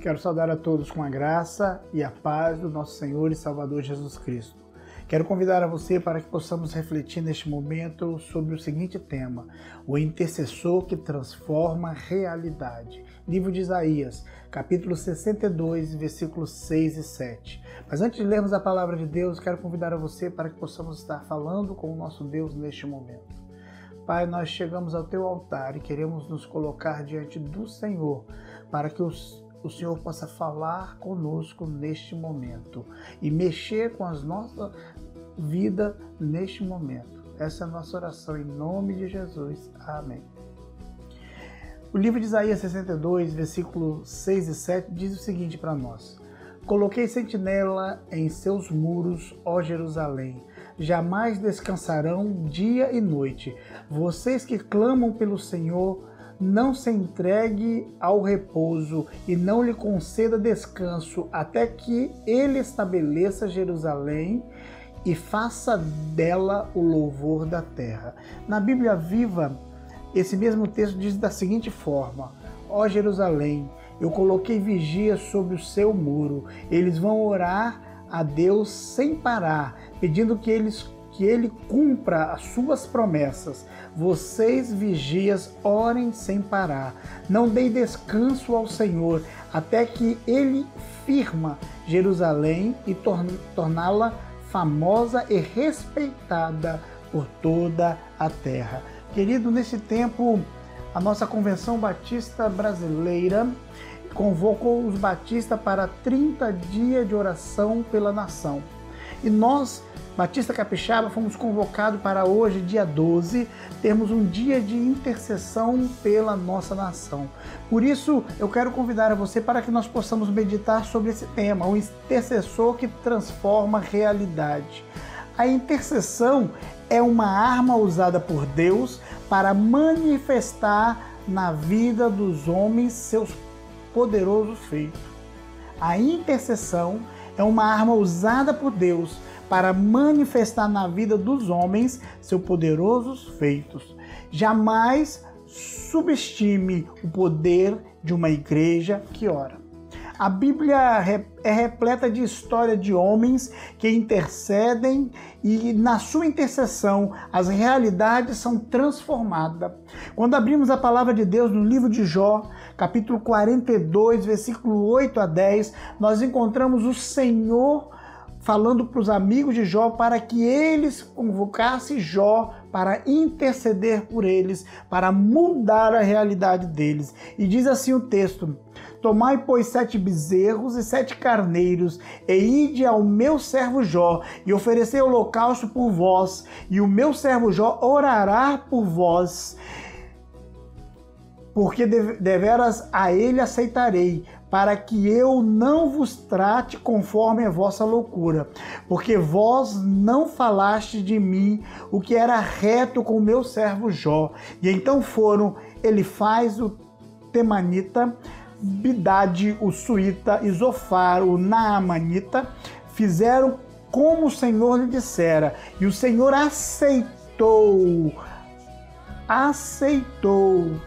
Quero saudar a todos com a graça e a paz do nosso Senhor e Salvador Jesus Cristo. Quero convidar a você para que possamos refletir neste momento sobre o seguinte tema: o intercessor que transforma realidade. Livro de Isaías, capítulo 62, versículos 6 e 7. Mas antes de lermos a palavra de Deus, quero convidar a você para que possamos estar falando com o nosso Deus neste momento. Pai, nós chegamos ao teu altar e queremos nos colocar diante do Senhor para que os o Senhor possa falar conosco neste momento e mexer com as nossa vida neste momento. Essa é a nossa oração em nome de Jesus. Amém. O livro de Isaías 62, versículo 6 e 7 diz o seguinte para nós: Coloquei sentinela em seus muros, ó Jerusalém. Jamais descansarão dia e noite. Vocês que clamam pelo Senhor, não se entregue ao repouso e não lhe conceda descanso até que ele estabeleça Jerusalém e faça dela o louvor da terra. Na Bíblia Viva, esse mesmo texto diz da seguinte forma: Ó Jerusalém, eu coloquei vigia sobre o seu muro. Eles vão orar a Deus sem parar, pedindo que eles que ele cumpra as suas promessas. Vocês, vigias, orem sem parar. Não dei descanso ao Senhor, até que ele firma Jerusalém e torná-la famosa e respeitada por toda a terra. Querido, nesse tempo, a nossa Convenção Batista Brasileira convocou os batistas para 30 dias de oração pela nação. E nós Batista Capixaba, fomos convocados para hoje, dia 12, termos um dia de intercessão pela nossa nação. Por isso, eu quero convidar a você para que nós possamos meditar sobre esse tema, o intercessor que transforma realidade. A intercessão é uma arma usada por Deus para manifestar na vida dos homens seus poderosos feitos. A intercessão é uma arma usada por Deus para manifestar na vida dos homens seus poderosos feitos. Jamais subestime o poder de uma igreja que ora. A Bíblia é repleta de história de homens que intercedem e na sua intercessão as realidades são transformadas. Quando abrimos a palavra de Deus no livro de Jó, capítulo 42, versículo 8 a 10, nós encontramos o Senhor falando para os amigos de Jó para que eles convocassem Jó para interceder por eles, para mudar a realidade deles. E diz assim o texto: Tomai, pois, sete bezerros e sete carneiros, e ide ao meu servo Jó, e oferecei holocausto por vós, e o meu servo Jó orará por vós porque deveras a ele aceitarei, para que eu não vos trate conforme a vossa loucura, porque vós não falaste de mim o que era reto com o meu servo Jó. E então foram ele faz o Temanita, Bidade, o Suíta, Isofar, o Naamanita, fizeram como o Senhor lhe dissera, e o Senhor aceitou, aceitou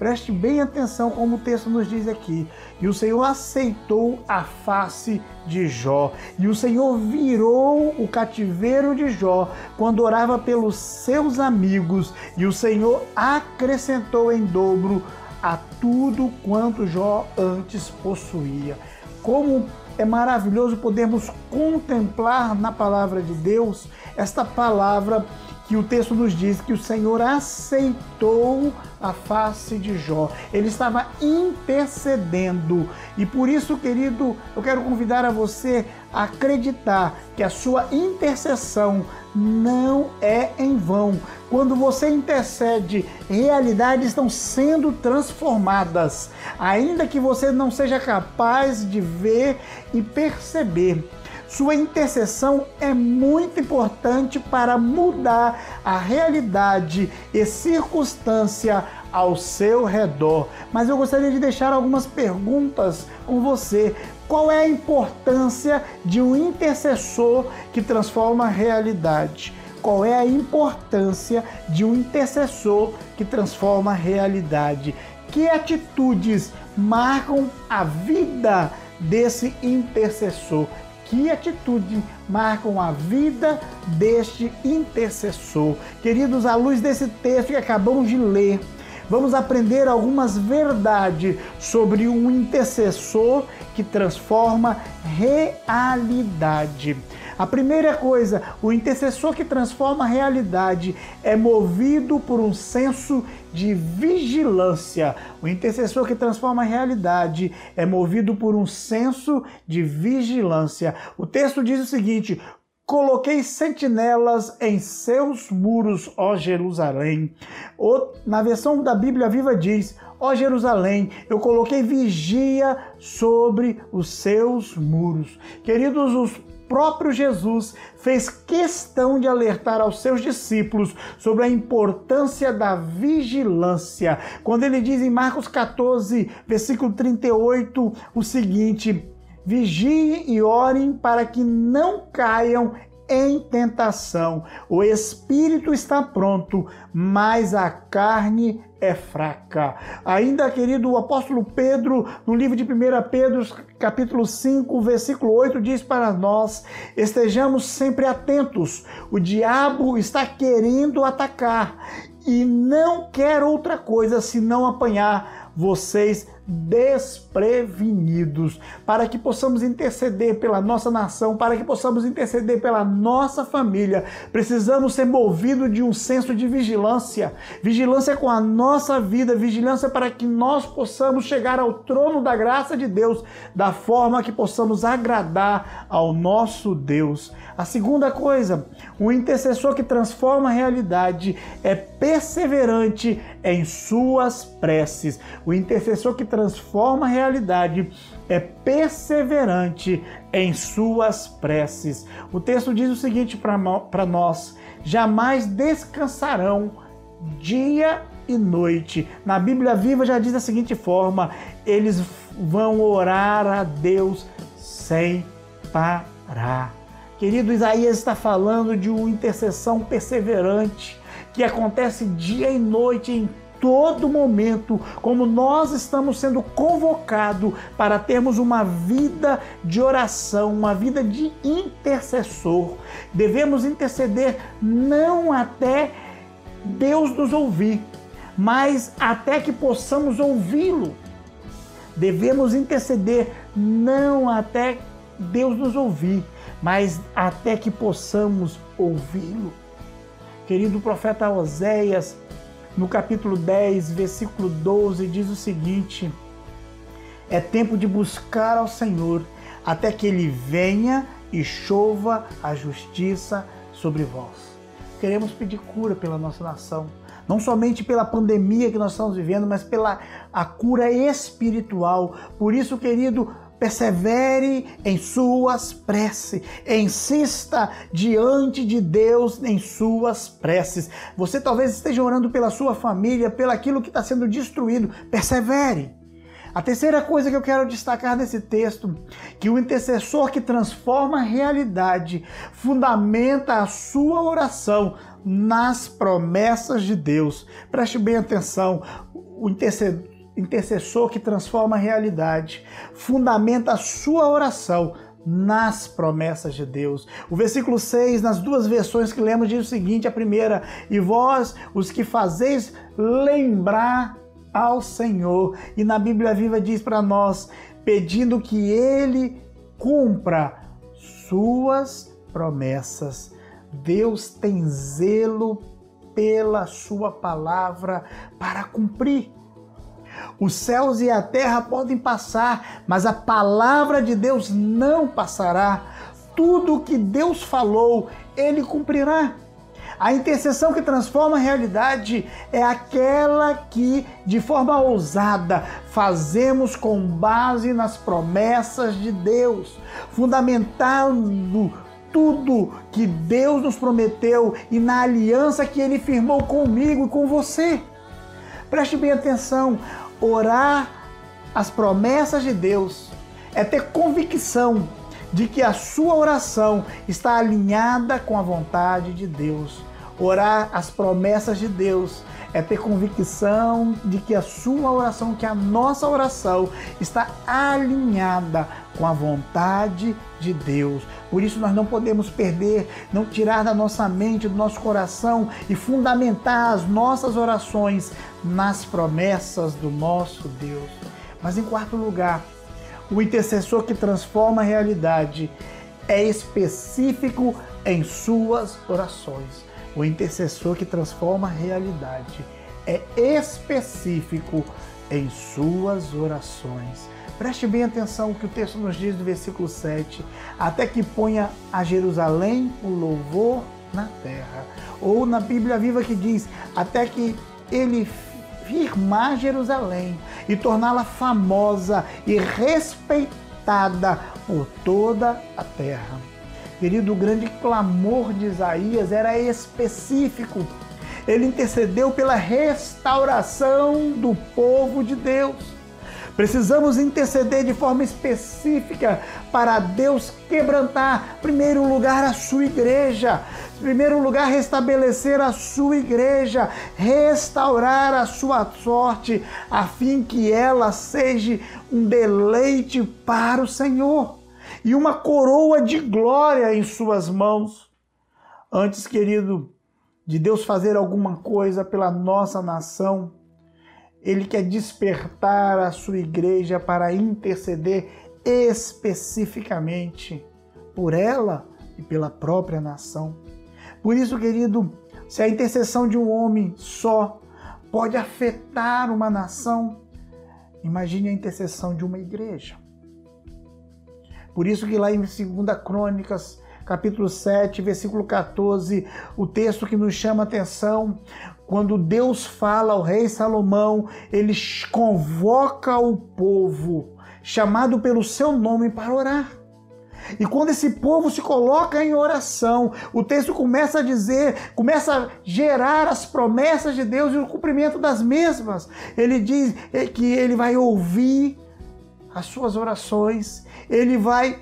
Preste bem atenção como o texto nos diz aqui. E o Senhor aceitou a face de Jó. E o Senhor virou o cativeiro de Jó quando orava pelos seus amigos. E o Senhor acrescentou em dobro a tudo quanto Jó antes possuía. Como é maravilhoso podermos contemplar na palavra de Deus esta palavra que o texto nos diz que o Senhor aceitou a face de Jó. Ele estava intercedendo. E por isso, querido, eu quero convidar a você a acreditar que a sua intercessão não é em vão. Quando você intercede, realidades estão sendo transformadas, ainda que você não seja capaz de ver e perceber. Sua intercessão é muito importante para mudar a realidade e circunstância ao seu redor. Mas eu gostaria de deixar algumas perguntas com você. Qual é a importância de um intercessor que transforma a realidade? qual é a importância de um intercessor que transforma a realidade. Que atitudes marcam a vida desse intercessor? Que atitude marcam a vida deste intercessor. Queridos, à luz desse texto que acabamos de ler, vamos aprender algumas verdades sobre um intercessor que transforma realidade. A primeira coisa, o intercessor que transforma a realidade é movido por um senso de vigilância. O intercessor que transforma a realidade é movido por um senso de vigilância. O texto diz o seguinte: Coloquei sentinelas em seus muros, ó Jerusalém. Ou, na versão da Bíblia Viva diz: Ó Jerusalém, eu coloquei vigia sobre os seus muros. Queridos, os próprio Jesus fez questão de alertar aos seus discípulos sobre a importância da vigilância. Quando ele diz em Marcos 14, versículo 38, o seguinte: Vigiem e orem para que não caiam em tentação. O espírito está pronto, mas a carne é fraca. Ainda, querido, o apóstolo Pedro, no livro de 1 Pedro, capítulo 5, versículo 8, diz para nós: estejamos sempre atentos. O diabo está querendo atacar e não quer outra coisa senão apanhar vocês desprevenidos, para que possamos interceder pela nossa nação, para que possamos interceder pela nossa família. Precisamos ser movidos de um senso de vigilância, vigilância com a nossa vida, vigilância para que nós possamos chegar ao trono da graça de Deus da forma que possamos agradar ao nosso Deus. A segunda coisa, o intercessor que transforma a realidade é perseverante em suas preces. O intercessor que transforma a realidade é perseverante em suas preces. O texto diz o seguinte para nós: jamais descansarão dia e noite. Na Bíblia Viva já diz da seguinte forma: eles vão orar a Deus sem parar. Querido Isaías está falando de uma intercessão perseverante que acontece dia e noite em todo momento, como nós estamos sendo convocados para termos uma vida de oração, uma vida de intercessor. Devemos interceder não até Deus nos ouvir, mas até que possamos ouvi-lo. Devemos interceder não até Deus nos ouvir, mas até que possamos ouvi-lo. Querido profeta Oséias, no capítulo 10, versículo 12, diz o seguinte: É tempo de buscar ao Senhor até que ele venha e chova a justiça sobre vós. Queremos pedir cura pela nossa nação, não somente pela pandemia que nós estamos vivendo, mas pela a cura espiritual. Por isso, querido, persevere em suas preces, insista diante de Deus em suas preces. Você talvez esteja orando pela sua família, pelo aquilo que está sendo destruído, persevere. A terceira coisa que eu quero destacar nesse texto, que o intercessor que transforma a realidade fundamenta a sua oração nas promessas de Deus. Preste bem atenção, o intercessor intercessor que transforma a realidade, fundamenta a sua oração nas promessas de Deus. O versículo 6, nas duas versões que lemos, diz o seguinte: a primeira, e vós, os que fazeis lembrar ao Senhor. E na Bíblia Viva diz para nós, pedindo que Ele cumpra suas promessas. Deus tem zelo pela sua palavra para cumprir. Os céus e a terra podem passar, mas a palavra de Deus não passará. Tudo o que Deus falou, ele cumprirá. A intercessão que transforma a realidade é aquela que, de forma ousada, fazemos com base nas promessas de Deus, fundamentando tudo que Deus nos prometeu e na aliança que Ele firmou comigo e com você. Preste bem atenção: orar as promessas de Deus é ter convicção de que a sua oração está alinhada com a vontade de Deus. Orar as promessas de Deus é ter convicção de que a sua oração, que a nossa oração está alinhada com a vontade de Deus. Por isso nós não podemos perder, não tirar da nossa mente, do nosso coração e fundamentar as nossas orações nas promessas do nosso Deus. Mas em quarto lugar, o intercessor que transforma a realidade é específico em suas orações. O intercessor que transforma a realidade é específico em suas orações. Preste bem atenção o que o texto nos diz no versículo 7. Até que ponha a Jerusalém o louvor na terra. Ou na Bíblia Viva que diz: até que ele firmar Jerusalém e torná-la famosa e respeitada por toda a terra. Querido, o grande clamor de Isaías era específico. Ele intercedeu pela restauração do povo de Deus. Precisamos interceder de forma específica para Deus quebrantar, em primeiro lugar, a sua igreja, em primeiro lugar, restabelecer a sua igreja, restaurar a sua sorte, a fim que ela seja um deleite para o Senhor e uma coroa de glória em suas mãos. Antes, querido, de Deus fazer alguma coisa pela nossa nação, Ele quer despertar a sua igreja para interceder especificamente por ela e pela própria nação. Por isso, querido, se a intercessão de um homem só pode afetar uma nação, imagine a intercessão de uma igreja. Por isso que lá em 2 Crônicas, capítulo 7, versículo 14, o texto que nos chama a atenção, quando Deus fala ao rei Salomão, ele convoca o povo, chamado pelo seu nome, para orar. E quando esse povo se coloca em oração, o texto começa a dizer, começa a gerar as promessas de Deus e o cumprimento das mesmas. Ele diz que ele vai ouvir as suas orações, ele vai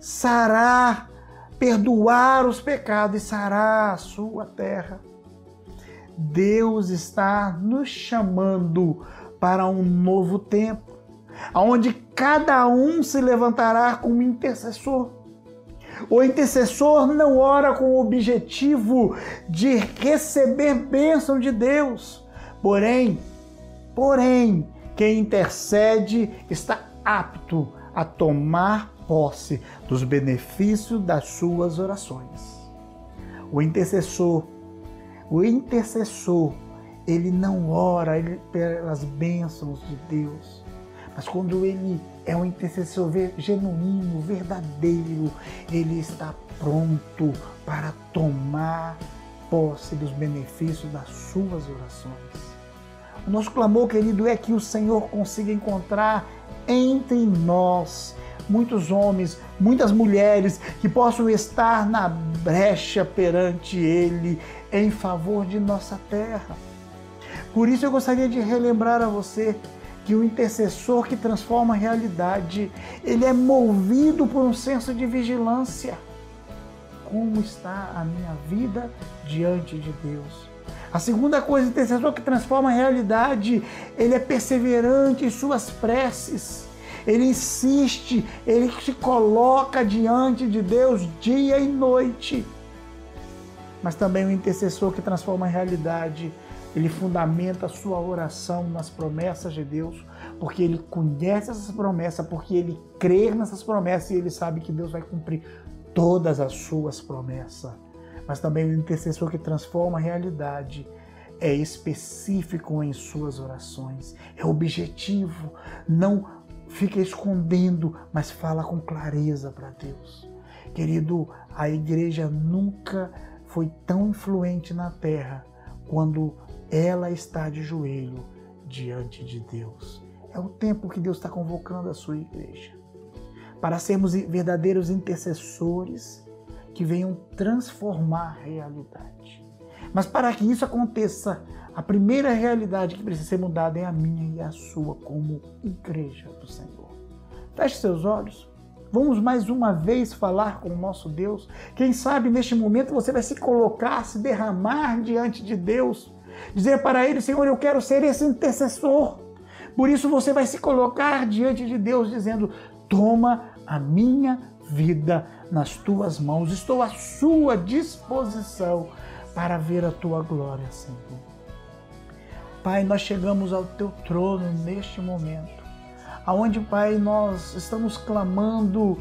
sarar, perdoar os pecados e sarar a sua terra. Deus está nos chamando para um novo tempo, onde cada um se levantará como intercessor. O intercessor não ora com o objetivo de receber bênção de Deus, porém, porém, quem intercede está apto a tomar posse dos benefícios das suas orações. O intercessor, o intercessor, ele não ora pelas bênçãos de Deus, mas quando ele é um intercessor genuíno, verdadeiro, ele está pronto para tomar posse dos benefícios das suas orações. O nosso clamor, querido, é que o Senhor consiga encontrar entre nós muitos homens, muitas mulheres que possam estar na brecha perante Ele em favor de nossa terra. Por isso eu gostaria de relembrar a você que o intercessor que transforma a realidade, ele é movido por um senso de vigilância. Como está a minha vida diante de Deus? A segunda coisa, o intercessor que transforma a realidade, ele é perseverante em suas preces. Ele insiste, ele se coloca diante de Deus dia e noite. Mas também o intercessor que transforma a realidade, ele fundamenta a sua oração nas promessas de Deus, porque ele conhece essas promessas, porque ele crê nessas promessas e ele sabe que Deus vai cumprir todas as suas promessas. Mas também o intercessor que transforma a realidade é específico em suas orações, é objetivo, não fica escondendo, mas fala com clareza para Deus. Querido, a igreja nunca foi tão influente na terra quando ela está de joelho diante de Deus. É o tempo que Deus está convocando a sua igreja para sermos verdadeiros intercessores que venham transformar a realidade. Mas para que isso aconteça, a primeira realidade que precisa ser mudada é a minha e a sua como igreja do Senhor. Feche seus olhos, Vamos mais uma vez falar com o nosso Deus. Quem sabe neste momento você vai se colocar, se derramar diante de Deus, dizer para Ele: Senhor, eu quero ser esse intercessor. Por isso você vai se colocar diante de Deus, dizendo: Toma a minha vida nas tuas mãos, estou à sua disposição para ver a tua glória, Senhor. Pai, nós chegamos ao teu trono neste momento, aonde, Pai, nós estamos clamando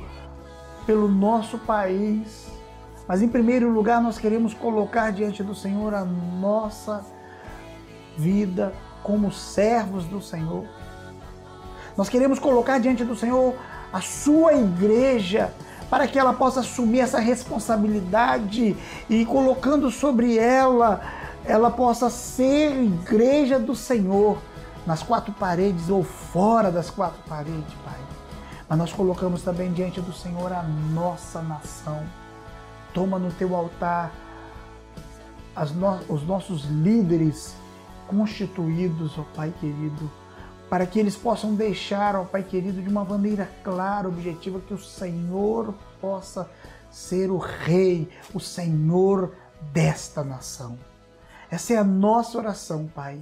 pelo nosso país, mas em primeiro lugar nós queremos colocar diante do Senhor a nossa vida como servos do Senhor. Nós queremos colocar diante do Senhor a sua igreja para que ela possa assumir essa responsabilidade e colocando sobre ela, ela possa ser igreja do Senhor nas quatro paredes ou fora das quatro paredes, Pai. Mas nós colocamos também diante do Senhor a nossa nação. Toma no teu altar no os nossos líderes constituídos, ó Pai querido para que eles possam deixar, ó Pai querido, de uma maneira clara, objetiva, que o Senhor possa ser o Rei, o Senhor desta nação. Essa é a nossa oração, Pai,